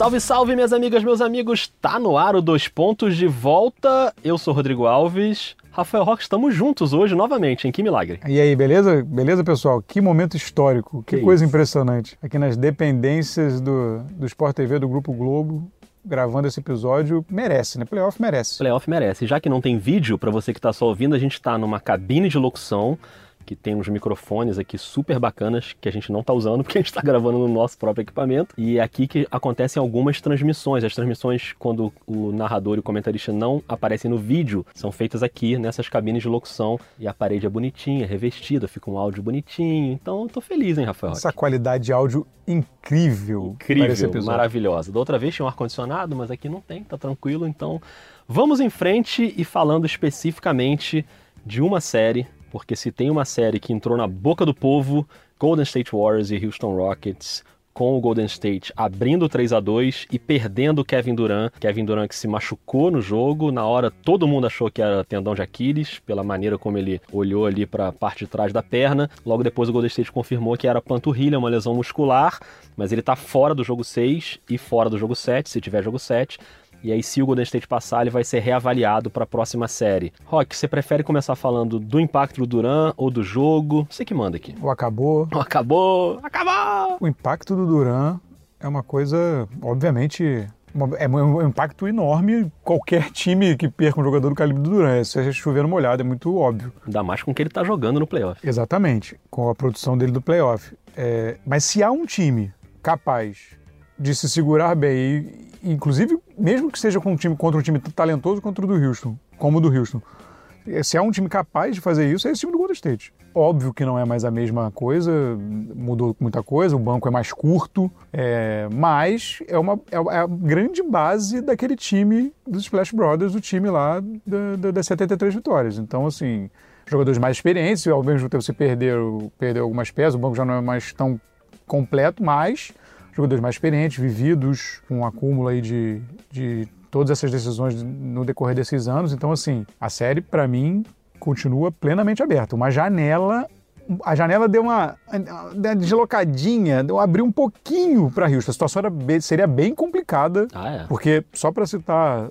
Salve, salve, minhas amigas, meus amigos! Tá no ar o Dois Pontos de volta. Eu sou Rodrigo Alves. Rafael Roque, estamos juntos hoje novamente, em Que milagre. E aí, beleza? Beleza, pessoal? Que momento histórico, que, Que coisa isso. impressionante. Aqui nas dependências do, do Sport TV, do Grupo Globo, gravando esse episódio, merece, né? Playoff merece. Playoff merece. Já que não tem vídeo, para você que tá só ouvindo, a gente tá numa cabine de locução que tem uns microfones aqui super bacanas que a gente não tá usando porque a gente tá gravando no nosso próprio equipamento. E é aqui que acontecem algumas transmissões. As transmissões, quando o narrador e o comentarista não aparecem no vídeo, são feitas aqui nessas cabines de locução. E a parede é bonitinha, revestida, fica um áudio bonitinho. Então eu tô feliz, hein, Rafael? Essa qualidade de áudio incrível, Incrível, maravilhosa. Da outra vez tinha um ar-condicionado, mas aqui não tem, tá tranquilo. Então vamos em frente e falando especificamente de uma série, porque se tem uma série que entrou na boca do povo, Golden State Warriors e Houston Rockets. Com o Golden State abrindo 3 a 2 e perdendo o Kevin Durant. Kevin Durant que se machucou no jogo. Na hora todo mundo achou que era tendão de Aquiles, pela maneira como ele olhou ali para a parte de trás da perna. Logo depois o Golden State confirmou que era panturrilha, uma lesão muscular, mas ele tá fora do jogo 6 e fora do jogo 7, se tiver jogo 7. E aí, se o Golden State passar, ele vai ser reavaliado para a próxima série. Rock, você prefere começar falando do impacto do Duran ou do jogo? Você que manda aqui. O acabou. Acabou! Acabou! O impacto do Duran é uma coisa, obviamente, uma- é um impacto enorme. Qualquer time que perca um jogador do calibre do Duran, se é chover no molhado, é muito óbvio. Ainda mais com o que ele tá jogando no playoff. Exatamente, com a produção dele do playoff. É, mas se há um time capaz de se segurar bem, e, inclusive mesmo que seja com um time, contra um time talentoso contra o do Houston, como o do Houston, é, se há um time capaz de fazer isso, é esse time do Golden State. Óbvio que não é mais a mesma coisa, mudou muita coisa, o banco é mais curto, é, mas é, uma, é a grande base daquele time dos Splash Brothers, do time lá da- da- das 73 vitórias. Então, assim, jogadores mais experientes, ao mesmo tempo você perdeu, perdeu algumas peças, o banco já não é mais tão completo, mas jogadores mais experientes, vividos, com um acúmulo aí de, de todas essas decisões no decorrer desses anos. Então, assim, a série, para mim, continua plenamente aberta. Uma janela. A janela deu uma, uma deslocadinha, deu abriu um pouquinho para Houston. A situação era seria bem complicada, Ah, é. porque, só para citar,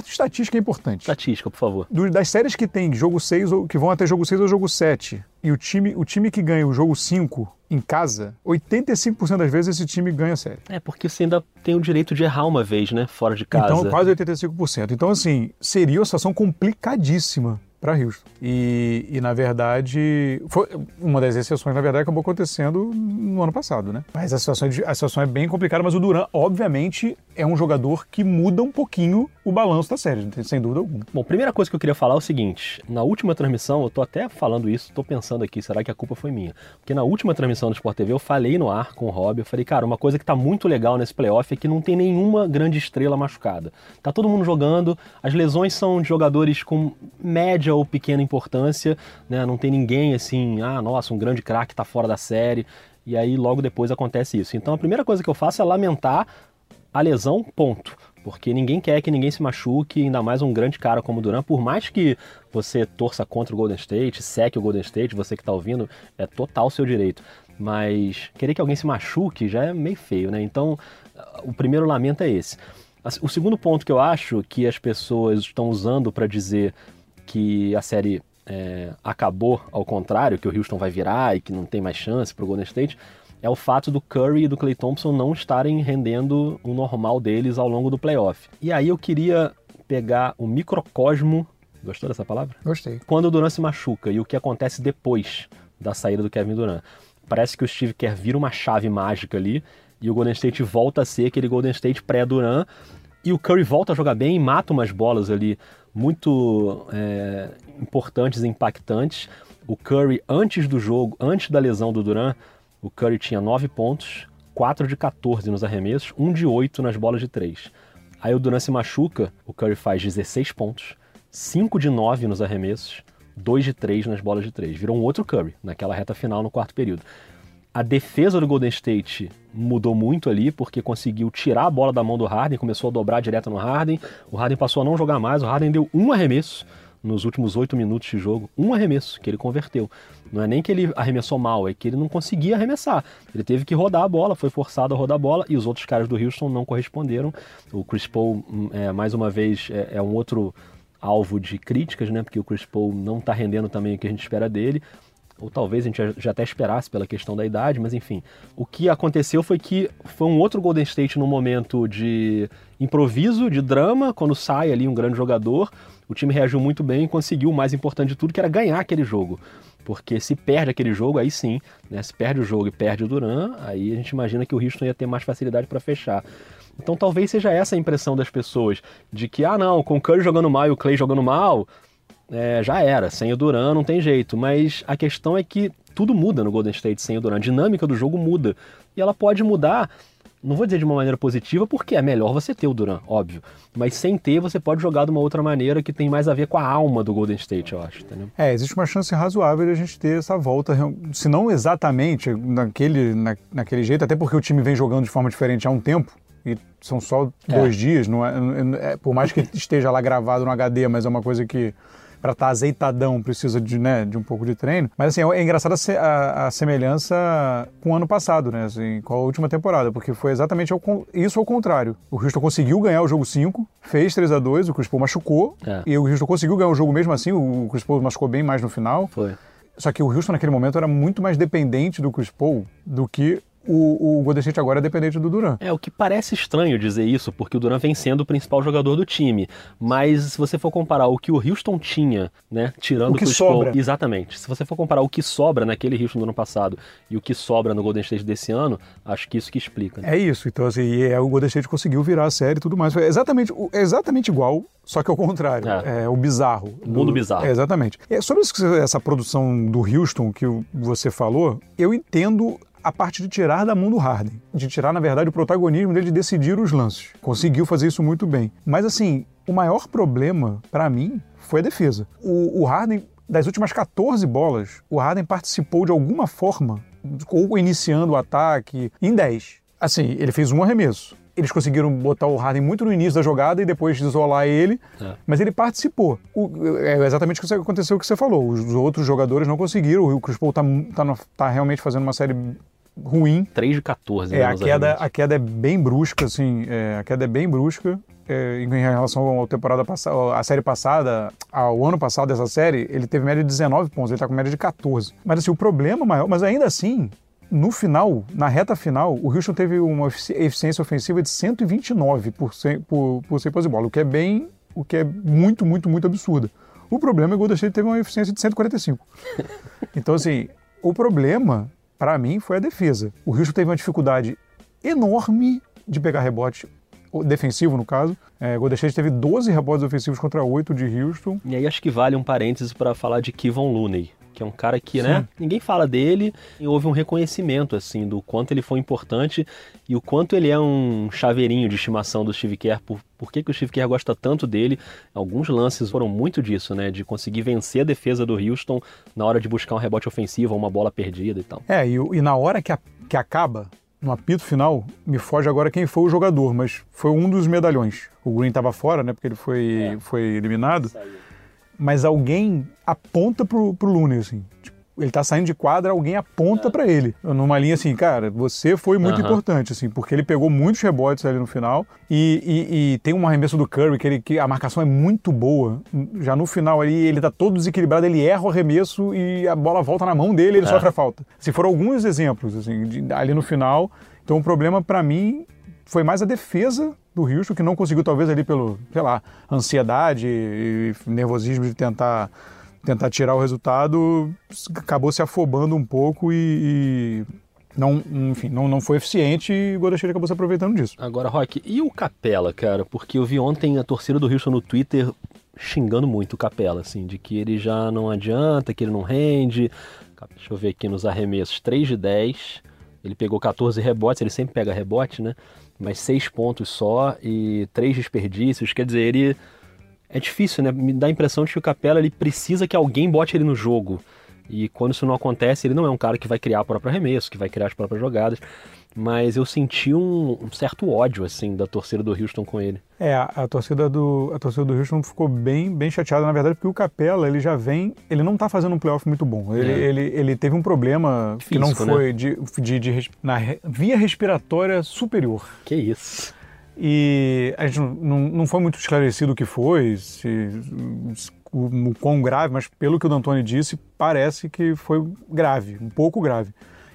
estatística é importante. Estatística, por favor. Do- das séries que tem jogo 6, ou que vão até jogo 6 ou jogo 7, e o time, o time que ganha o jogo 5 em casa, 85% das vezes esse time ganha a série. É, porque você ainda tem o direito de errar uma vez, né? Fora de casa. Então, quase 85%. Então, assim, seria uma situação complicadíssima para Houston. E, e, na verdade, foi uma das exceções, na verdade, acabou acontecendo no ano passado, né? Mas a situação, é a situação é bem complicada, mas o Duran, obviamente, é um jogador que muda um pouquinho o balanço da série, sem dúvida alguma. Bom, primeira coisa que eu queria falar é o seguinte: na última transmissão, eu tô até falando isso, tô pensando aqui, será que a culpa foi minha? Porque na última transmissão do Sport TV eu falei no ar com o Rob, eu falei, cara, uma coisa que tá muito legal nesse playoff é que não tem nenhuma grande estrela machucada. Tá todo mundo jogando, as lesões são de jogadores com média ou pequena importância, né? Não tem ninguém assim, ah, nossa, um grande craque tá fora da série. E aí logo depois acontece isso. Então a primeira coisa que eu faço é lamentar a lesão, ponto. Porque ninguém quer que ninguém se machuque, ainda mais um grande cara como o. Por mais que você torça contra o Golden State, seque o Golden State, você que tá ouvindo, é total seu direito. Mas querer que alguém se machuque já é meio feio, né? Então, o primeiro lamento é esse. O segundo ponto que eu acho que as pessoas estão usando para dizer que a série é, acabou ao contrário, que o Houston vai virar e que não tem mais chance pro Golden State, é o fato do Curry e do Clay Thompson não estarem rendendo o normal deles ao longo do playoff. E aí eu queria pegar o microcosmo, gostou dessa palavra? Gostei. Quando o Durant se machuca e o que acontece depois da saída do Kevin Durant. Parece que o Steve Kerr vira uma chave mágica ali e o Golden State volta a ser aquele Golden State pré-Durant e o Curry volta a jogar bem e mata umas bolas ali muito é, importantes e impactantes. O Curry, antes do jogo, antes da lesão do Durant, o Curry tinha 9 pontos, 4 de 14 nos arremessos, 1 de 8 nas bolas de 3. Aí o Durant se machuca, o Curry faz 16 pontos, 5 de 9 nos arremessos, 2 de 3 nas bolas de 3. Virou um outro Curry naquela reta final no quarto período. A defesa do Golden State mudou muito ali, porque conseguiu tirar a bola da mão do Harden, começou a dobrar direto no Harden. O Harden passou a não jogar mais, o Harden deu um arremesso nos últimos oito minutos de jogo, um arremesso que ele converteu. Não é nem que ele arremessou mal, é que ele não conseguia arremessar. Ele teve que rodar a bola, foi forçado a rodar a bola e os outros caras do Houston não corresponderam. O Chris Paul, hum, é, mais uma vez, é, é um outro alvo de críticas, né? Porque o Chris Paul não está rendendo também o que a gente espera dele ou talvez a gente já até esperasse pela questão da idade, mas enfim. O que aconteceu foi que foi um outro Golden State no momento de improviso, de drama, quando sai ali um grande jogador, o time reagiu muito bem e conseguiu o mais importante de tudo, que era ganhar aquele jogo. Porque se perde aquele jogo, aí sim, né? Se perde o jogo e perde o Duran, aí a gente imagina que o Houston ia ter mais facilidade para fechar. Então talvez seja essa a impressão das pessoas, de que, ah não, com o Curry jogando mal e o Clay jogando mal, é, já era. Sem o Duran não tem jeito. Mas a questão é que tudo muda no Golden State sem o Duran. A dinâmica do jogo muda. E ela pode mudar, não vou dizer de uma maneira positiva, porque é melhor você ter o Duran, óbvio. Mas sem ter, você pode jogar de uma outra maneira que tem mais a ver com a alma do Golden State, eu acho. Entendeu? É, existe uma chance razoável de a gente ter essa volta, se não exatamente naquele, na, naquele jeito, até porque o time vem jogando de forma diferente há um tempo e são só é. dois dias, não é, é, por mais que esteja lá gravado no HD, mas é uma coisa que para estar tá azeitadão precisa de, né, de um pouco de treino. Mas assim, é engraçada a, a, semelhança com o ano passado, né? Assim, com a última temporada, porque foi exatamente ao, isso ao contrário. O Houston conseguiu ganhar o jogo 5, fez 3 a 2 o Chris Paul machucou, é. e o Houston conseguiu ganhar o jogo mesmo assim, o Chris Paul machucou bem mais no final. Foi. Só que o Houston naquele momento era muito mais dependente do Chris Paul do que o, o Golden State agora é dependente do Duran. É, o que parece estranho dizer isso, porque o Duran vem sendo o principal jogador do time. Mas se você for comparar o que o Houston tinha, né, tirando o que sobra. Paul, exatamente. Se você for comparar o que sobra naquele Houston do ano passado e o que sobra no Golden State desse ano, acho que isso que explica. Né? É isso. Então assim, é, o Golden State conseguiu virar a série e tudo mais. Foi exatamente, exatamente igual, só que ao contrário. É, é o bizarro. O mundo do, bizarro. É, exatamente. É, sobre essa produção do Houston que você falou, eu entendo a parte de tirar da mão do Harden, de tirar, na verdade, o protagonismo dele de decidir os lances. Conseguiu fazer isso muito bem. Mas, assim, o maior problema, para mim, foi a defesa. O, o Harden, das últimas 14 bolas, o Harden participou de alguma forma, ou iniciando o ataque, em 10. Assim, ele fez um arremesso eles conseguiram botar o Harden muito no início da jogada e depois isolar ele, é. mas ele participou. O, é exatamente o que aconteceu o que você falou. Os outros jogadores não conseguiram. O Chris Paul tá, tá, tá realmente fazendo uma série ruim. 3 de 14. É, né, a, queda, a queda é bem brusca, assim, é, a queda é bem brusca. É, em relação à temporada passada, à série passada, ao ano passado dessa série, ele teve média de 19 pontos, ele está com média de 14. Mas assim, o problema maior, mas ainda assim, no final, na reta final, o Houston teve uma eficiência ofensiva de 129 por 100, por, por 100 de bola, o que é bem, o que é muito, muito, muito absurdo. O problema é que o Golden State teve uma eficiência de 145. Então, assim, o problema para mim, foi a defesa. O Houston teve uma dificuldade enorme de pegar rebote defensivo, no caso. É, Golden State teve 12 rebotes ofensivos contra 8 de Houston. E aí acho que vale um parênteses para falar de Kevon Looney, que é um cara que, Sim. né, ninguém fala dele e houve um reconhecimento, assim, do quanto ele foi importante e o quanto ele é um chaveirinho de estimação do Steve Kerr, por, por que, que o Steve Kerr gosta tanto dele. Alguns lances foram muito disso, né, de conseguir vencer a defesa do Houston na hora de buscar um rebote ofensivo, uma bola perdida e tal. É, e, e na hora que, a, que acaba, no apito final, me foge agora quem foi o jogador, mas foi um dos medalhões. O Green estava fora, né, porque ele foi, é. foi eliminado. Saiu mas alguém aponta pro, pro Looney, assim. Tipo, ele tá saindo de quadra, alguém aponta para ele. Numa linha assim, cara, você foi muito importante, assim, porque ele pegou muitos rebotes ali no final. E, e, e, tem um arremesso do Curry que, ele, que a marcação é muito boa. Já no final ali, ele tá todo desequilibrado, ele erra o arremesso e a bola volta na mão dele e ele é. sofre a falta. Se foram alguns exemplos, assim, de, ali no final. Então o problema para mim foi mais a defesa do Houston, que não conseguiu, talvez, ali pelo, sei lá, ansiedade e nervosismo de tentar, tentar tirar o resultado, acabou se afobando um pouco e, e não, enfim, não, não foi eficiente e o State acabou se aproveitando disso. Agora, Rock, e o Capela, cara? Porque eu vi ontem a torcida do Houston no Twitter xingando muito o Capela, assim, de que ele já não adianta, que ele não rende. Deixa eu ver aqui nos arremessos, 3 de 10, ele pegou 14 rebotes, ele sempre pega rebote, né? Mas seis pontos só e três desperdícios. Quer dizer, ele é difícil, né? Me dá a impressão de que o Capela ele precisa que alguém bote ele no jogo. E quando isso não acontece, ele não é um cara que vai criar o próprio arremesso, que vai criar as próprias jogadas. Mas eu senti um, um, certo ódio assim da torcida do Houston com ele. É, a, a, torcida do a torcida do Houston ficou bem bem chateada na verdade porque o Capela ele já vem, ele não está fazendo um playoff muito bom. Ele, é. ele, ele teve um problema Físico, que não foi né? de, de, de, na via respiratória superior. Que isso. E a gente não, não foi muito esclarecido o que foi, se, se o, o quão grave, mas pelo que o D'Antoni disse, parece que foi grave, um pouco grave.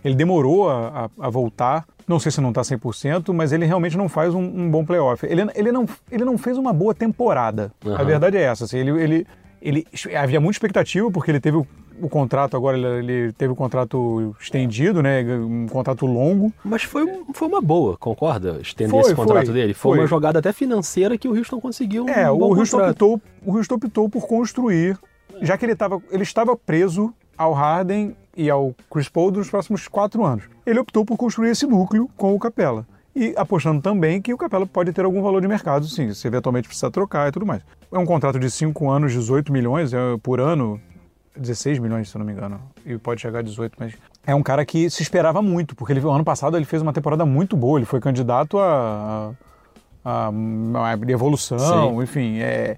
Ele demorou a, a, a voltar, não sei se não está 100%, mas ele realmente não faz um, um, bom playoff. Ele, ele, não, ele não fez uma boa temporada. Uhum. A verdade é essa. Assim, ele, ele, ele, havia muita expectativa, porque ele teve o, o contrato agora, ele, ele, teve o contrato estendido, né? Um contrato longo. Mas foi, foi uma boa, concorda? Estender foi, esse contrato foi, dele. Foi, foi, uma jogada até financeira que o Houston conseguiu. É, um o, Houston optou, o Houston optou por construir, já que ele, tava, ele estava preso ao Harden e ao Chris Paul nos próximos quatro anos. Ele optou por construir esse núcleo com o Capela. E apostando também que o Capela pode ter algum valor de mercado, sim, se eventualmente precisar trocar e tudo mais. É um contrato de 5 anos, 18 milhões é, por ano, 16 milhões, se eu não me engano, e pode chegar a 18, mas é um cara que se esperava muito, porque ele, ano passado ele fez uma temporada muito boa, ele foi candidato a, a, a evolução, Sim. enfim, é,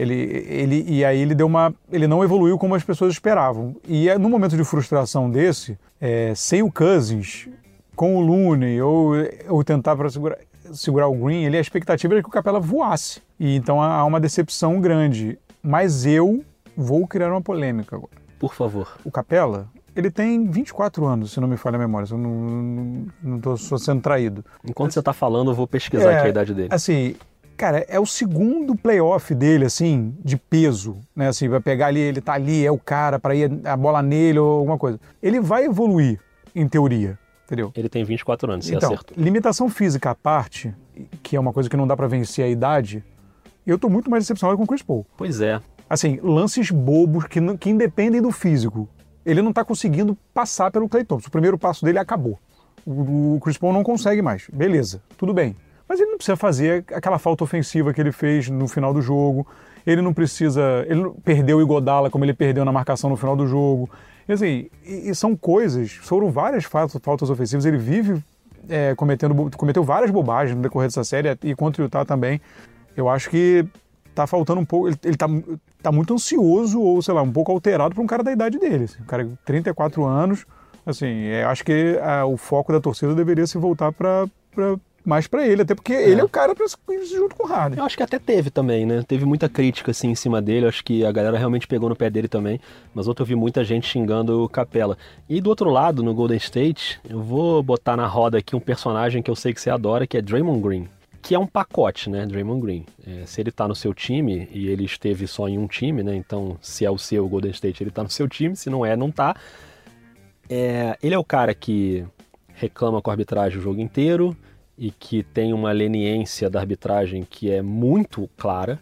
ele, ele, e aí ele deu uma. Ele não evoluiu como as pessoas esperavam. E é, no momento de frustração desse, é, sem o Cousins, com o Looney, ou, ou tentar para segurar, segurar o Green, ele, a expectativa era que o Capela voasse. E então há uma decepção grande. Mas eu vou criar uma polêmica agora. Por favor. O Capela, ele tem 24 anos, se não me falha a memória, se eu não estou sendo traído. Enquanto você está falando, eu vou pesquisar é, aqui a idade dele. Assim, cara, é o segundo playoff dele, assim, de peso, né? Assim, vai pegar ali, ele tá ali, é o cara para ir a bola nele ou alguma coisa. Ele vai evoluir, em teoria, entendeu? Ele tem 24 anos, se então, acertou. limitação física à parte, que é uma coisa que não dá para vencer a idade, eu tô muito mais decepcionado com o Chris Paul. Pois é. Assim, lances bobos que, que independem do físico. Ele não tá conseguindo passar pelo Clay Thompson. O primeiro passo dele acabou. O, o Chris Paul não consegue mais. Beleza, tudo bem. Mas ele não precisa fazer aquela falta ofensiva que ele fez no final do jogo. Ele não precisa. Ele perdeu o Igodala como ele perdeu na marcação no final do jogo. E, assim, e, e são coisas, foram várias faltas, faltas ofensivas. Ele vive é, cometendo, cometeu várias bobagens no decorrer dessa série e contra o Utah também. Eu acho que tá faltando um pouco. Ele, ele tá, tá muito ansioso ou, sei lá, um pouco alterado para um cara da idade dele. Assim, um cara de 34 anos. Assim, é, acho que a, o foco da torcida deveria se voltar para mais para ele, até porque é. ele é o cara para junto com o Harden. Eu acho que até teve também, né? Teve muita crítica assim em cima dele, eu acho que a galera realmente pegou no pé dele também, mas outro eu vi muita gente xingando o Capela. E do outro lado, no Golden State, eu vou botar na roda aqui um personagem que eu sei que você adora, que é Draymond Green. Que é um pacote, né, Draymond Green. É, se ele tá no seu time, e ele esteve só em um time, né? Então, se é o seu Golden State, ele tá no seu time, se não é, não tá. É, ele é o cara que reclama com a arbitragem o jogo inteiro, e que tem uma leniência da arbitragem que é muito clara.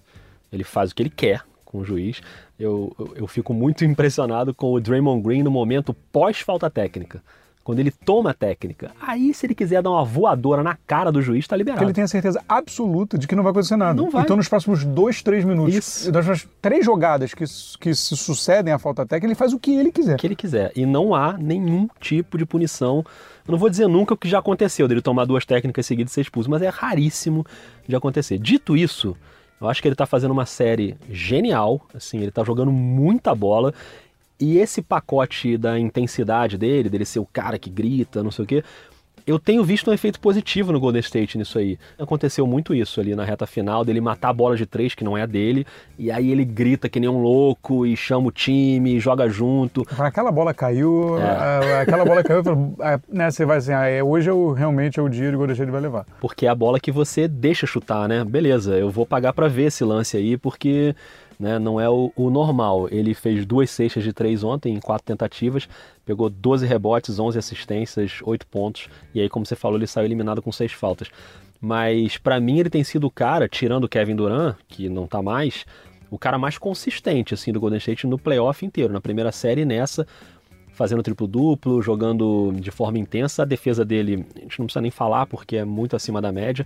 Ele faz o que ele quer com o juiz. Eu, eu, eu fico muito impressionado com o Draymond Green no momento pós-falta técnica. Quando ele toma a técnica. Aí, se ele quiser dar uma voadora na cara do juiz, tá liberado. Ele tem a certeza absoluta de que não vai acontecer nada. Não vai. Então, nos próximos dois, três minutos, Isso. das três jogadas que, que se sucedem à falta técnica, ele faz o que ele quiser. O que ele quiser. E não há nenhum tipo de punição eu não vou dizer nunca o que já aconteceu dele tomar duas técnicas seguidas e ser expulso, mas é raríssimo de acontecer. Dito isso, eu acho que ele está fazendo uma série genial, assim, ele está jogando muita bola. E esse pacote da intensidade dele, dele ser o cara que grita, não sei o quê, eu tenho visto um efeito positivo no Golden State nisso aí. Aconteceu muito isso ali na reta final, dele matar a bola de três, que não é dele, e aí ele grita que nem um louco e chama o time, joga junto. Aquela bola caiu, é. aquela bola caiu, né, você vai assim, ah, é, hoje eu, realmente é o dia que o Golden State vai levar. Porque é a bola que você deixa chutar, né? Beleza, eu vou pagar para ver esse lance aí, porque né? Não é o, o, normal. Ele fez duas cestas de três ontem em quatro tentativas, pegou 12 rebotes, 11 assistências, 8 pontos, e aí, como você falou, ele saiu eliminado com seis faltas. Mas para mim ele tem sido o cara, tirando o Kevin Durant, que não tá mais, o cara mais consistente assim do Golden State no playoff inteiro, na primeira série e nessa, fazendo triplo-duplo, jogando de forma intensa. A defesa dele, a gente não precisa nem falar porque é muito acima da média.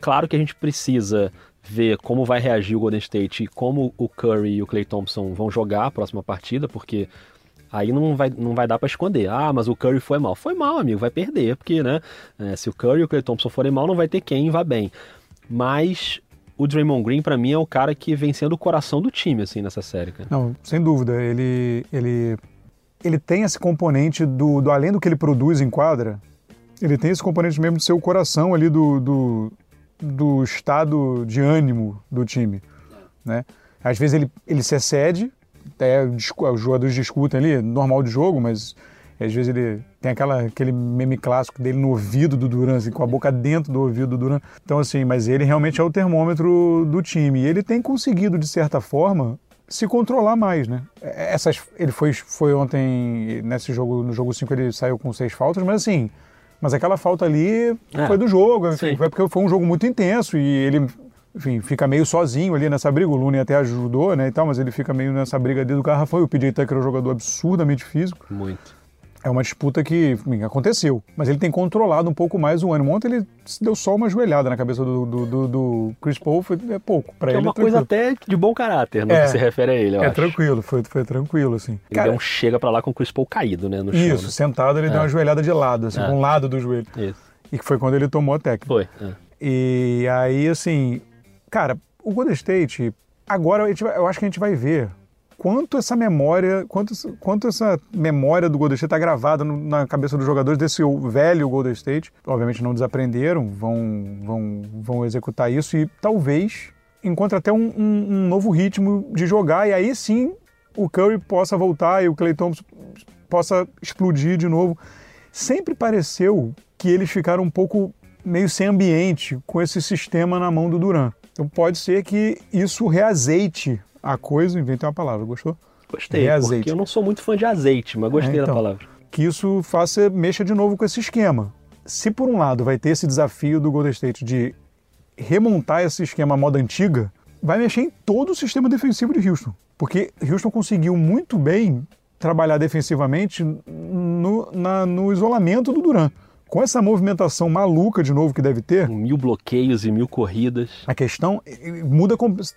Claro que a gente precisa ver como vai reagir o Golden State e como o Curry e o Clay Thompson vão jogar a próxima partida, porque Aí não vai, não vai dar para esconder. Ah, mas o Curry foi mal. Foi mal, amigo, vai perder, porque, né? É, se o Curry e o Clay Thompson forem mal, não vai ter quem vá bem. Mas o Draymond Green, para mim, é o cara que vem sendo o coração do time, assim, nessa série, cara. Não, sem dúvida. Ele, ele, ele tem esse componente do, do além do que ele produz em quadra, ele tem esse componente mesmo de ser o coração ali do, do, do estado de ânimo do time, né? Às vezes ele, ele se excede, até os jogadores discutem ali, normal de jogo, mas às vezes ele tem aquela, aquele meme clássico dele no ouvido do Duran, assim, com a boca dentro do ouvido do Duran. Então, assim, mas ele realmente é o termômetro do time. E ele tem conseguido, de certa forma, se controlar mais, né? Essas, ele foi, foi ontem, nesse jogo, no jogo 5 ele saiu com seis faltas, mas assim, mas aquela falta ali é, foi do jogo, enfim, foi porque foi um jogo muito intenso e ele enfim, fica meio sozinho ali nessa briga. O Looney até ajudou, né, e tal, mas ele fica meio nessa briga dentro do garrafão. E o PJ Tucker é um jogador absurdamente físico. Muito. É uma disputa que enfim, aconteceu, mas ele tem controlado um pouco mais o ânimo. Ontem ele deu só uma joelhada na cabeça do, do, do, do Chris Paul, foi é pouco. Para ele é uma é coisa até de bom caráter, no é, que se refere a ele, eu É acho. tranquilo, foi, foi tranquilo, assim. Ele Cara, deu um chega para lá com o Chris Paul caído, né, no chão. Isso, né? sentado ele é. deu uma joelhada de lado, assim, é. com um lado do joelho. Isso. E que foi quando ele tomou a técnica. Foi, é. E aí, assim, cara, o Golden State, agora eu acho que a gente vai ver quanto essa memória, quanto, quanto essa memória do Golden State está gravada no, na cabeça dos jogadores desse velho Golden State. Obviamente não desaprenderam, vão, vão, vão executar isso e talvez encontre até um, um, um novo ritmo de jogar e aí sim o Curry possa voltar e o Clay Thompson possa explodir de novo. Sempre pareceu que eles ficaram um pouco meio sem ambiente com esse sistema na mão do Duran. Então pode ser que isso reazeite a coisa, inventei uma palavra, gostou? Gostei, reazeite. porque eu não sou muito fã de azeite, mas gostei é, então, da palavra. Que isso faça, mexa de novo com esse esquema. Se por um lado vai ter esse desafio do Golden State de remontar esse esquema à moda antiga, vai mexer em todo o sistema defensivo de Houston. Porque Houston conseguiu muito bem trabalhar defensivamente no, na, no isolamento do Duran com essa movimentação maluca de novo que deve ter. Mil bloqueios e mil corridas. A questão muda,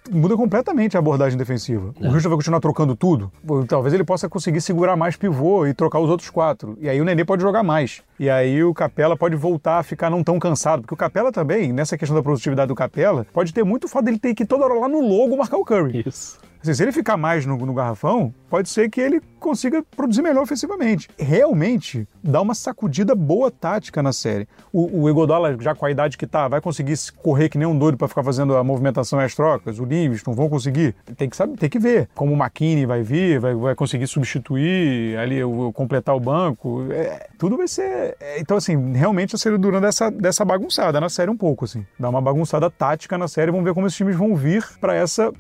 muda completamente a abordagem defensiva. É. O Houston vai continuar trocando tudo. Talvez ele possa conseguir segurar mais pivô e trocar os outros quatro. E aí o Nenê pode jogar mais. E aí o Capela pode voltar a ficar não tão cansado. Porque o Capela também, nessa questão da produtividade do Capela, pode ter muito fato dele ter que toda hora lá no logo marcar o Curry. Isso. Assim, se ele ficar mais no, no, garrafão, pode ser que ele consiga produzir melhor ofensivamente. Realmente dá uma sacudida boa tática na série. O, o Egodola, já com a idade que tá, vai conseguir correr que nem um doido para ficar fazendo a movimentação e as trocas. O Livingston vão conseguir. Tem que saber, tem que ver como o McKinney vai vir, vai, vai conseguir substituir ali, o, completar o banco. É, tudo vai ser. É, então, assim, realmente a série durando dessa, dessa bagunçada na série um pouco, assim. Dá uma bagunçada tática na série. Vamos ver como esses times vão vir para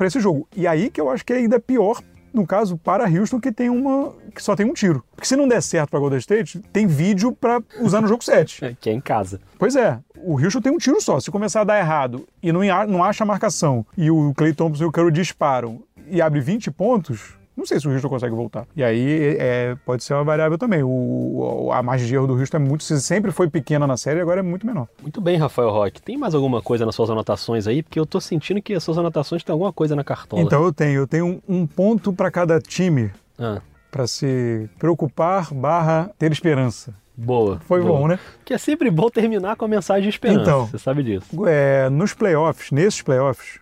esse jogo. E aí que eu acho que é ainda pior no caso, para Houston, que tem uma. que só tem um tiro. Porque se não der certo para Golden State, tem vídeo para usar no jogo 7. É, que é em casa. Pois é. O Houston tem um tiro só. Se começar a dar errado e não, não acha a marcação, e o Clay Thompson e o Curry disparam e abre 20 pontos, não sei se o Houston consegue voltar. E aí é, pode ser uma variável também. O, a margem de erro do Houston é muito, sempre foi pequena na série, agora é muito menor. Muito bem, Rafael Roque. Tem mais alguma coisa nas suas anotações aí? Porque eu tô sentindo que as suas anotações têm alguma coisa na cartola. Então eu tenho. Eu tenho um, um ponto para cada time ah. para se preocupar barra ter esperança. Boa. Foi boa. bom, né? Que é sempre bom terminar com a mensagem de esperança. Então, você sabe disso. É, nos playoffs, nesses playoffs,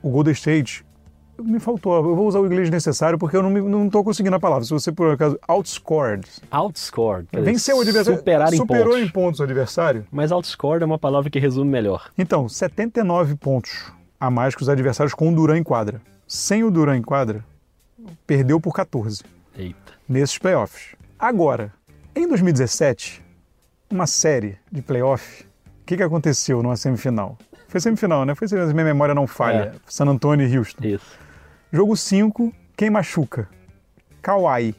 o Golden State me faltou. Eu vou usar o inglês necessário porque eu não, estou conseguindo a palavra. Se você, por acaso, outscored. Outscored. Venceu o adversário. Superar em superou pontos. em pontos o adversário. Mas outscored é uma palavra que resume melhor. Então, 79 pontos a mais que os adversários com o Duran em quadra. Sem o Duran em quadra, perdeu por 14. Eita. Nesses playoffs. Agora, em 2017, uma série de playoff, o que, que aconteceu numa semifinal? Foi semifinal, né? Foi se minha memória não falha. É. San Antonio e Houston. Isso. Jogo 5, quem machuca? Kawhi.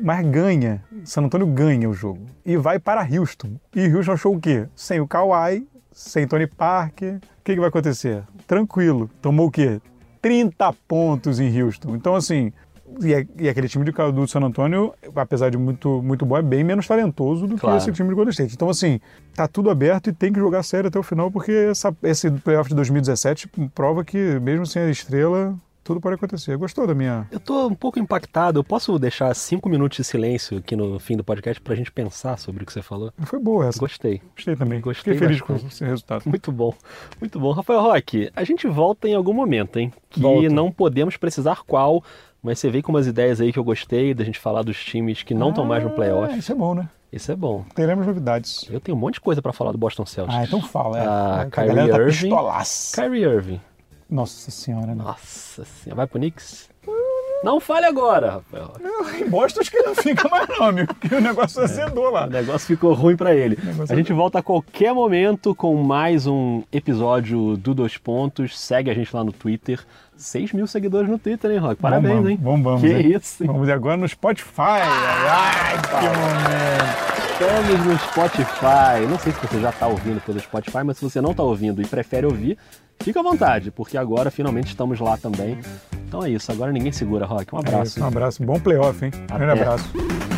Mas ganha. San Antonio ganha o jogo. E vai para Houston. E Houston achou o quê? Sem o Kawhi, sem Tony Parker. O que, que vai acontecer? Tranquilo. Tomou o quê? 30 pontos em Houston. Então, assim, e, é, e, aquele time de do San Antonio, apesar de muito, muito bom, é bem menos talentoso do claro. que esse time de Golden State. Então, assim, tá tudo aberto e tem que jogar sério até o final, porque essa, esse playoff de 2017 prova que, mesmo sem a estrela, tudo pode acontecer. Gostou da minha. Eu tô um pouco impactado. Eu posso deixar cinco minutos de silêncio aqui no fim do podcast pra gente pensar sobre o que você falou? Foi boa essa. Gostei. Gostei também. Gostei Fiquei feliz bastante. com esse resultado. Muito bom, muito bom. Rafael Roque, a gente volta em algum momento, hein? Que não podemos precisar qual, mas você veio com umas ideias aí que eu gostei, da gente falar dos times que não estão mais no Ah, playoff. Isso é bom, né? Isso é bom. Teremos novidades. Eu tenho um monte de coisa pra falar do Boston Celtics. Ah, então fala. É. Ah, É que a Kyrie galera tá Irving. pistolaça. Kyrie Irving. Nossa senhora, né? Nossa senhora, vai pro Knicks? Não fale agora, Rafael. Em Boston acho que não fica mais não, amigo, porque o negócio azedou lá. O negócio ficou ruim pra ele. A gente volta a qualquer momento com mais um episódio do Dois Pontos. Segue a gente lá no Twitter. 6 mil seguidores no Twitter, hein, Rock? Parabéns, Vamos, hein? Vamos. Que hein? isso, hein? Vamos agora no Spotify. Ai, que momento. Estamos no Spotify. Não sei se você já está ouvindo pelo Spotify, mas se você não está ouvindo e prefere ouvir, fica à vontade, porque agora finalmente estamos lá também. Então é isso. Agora ninguém segura, Rock. Um É abraço. isso, um abraço. Bom playoff, hein? Grande Até. abraço.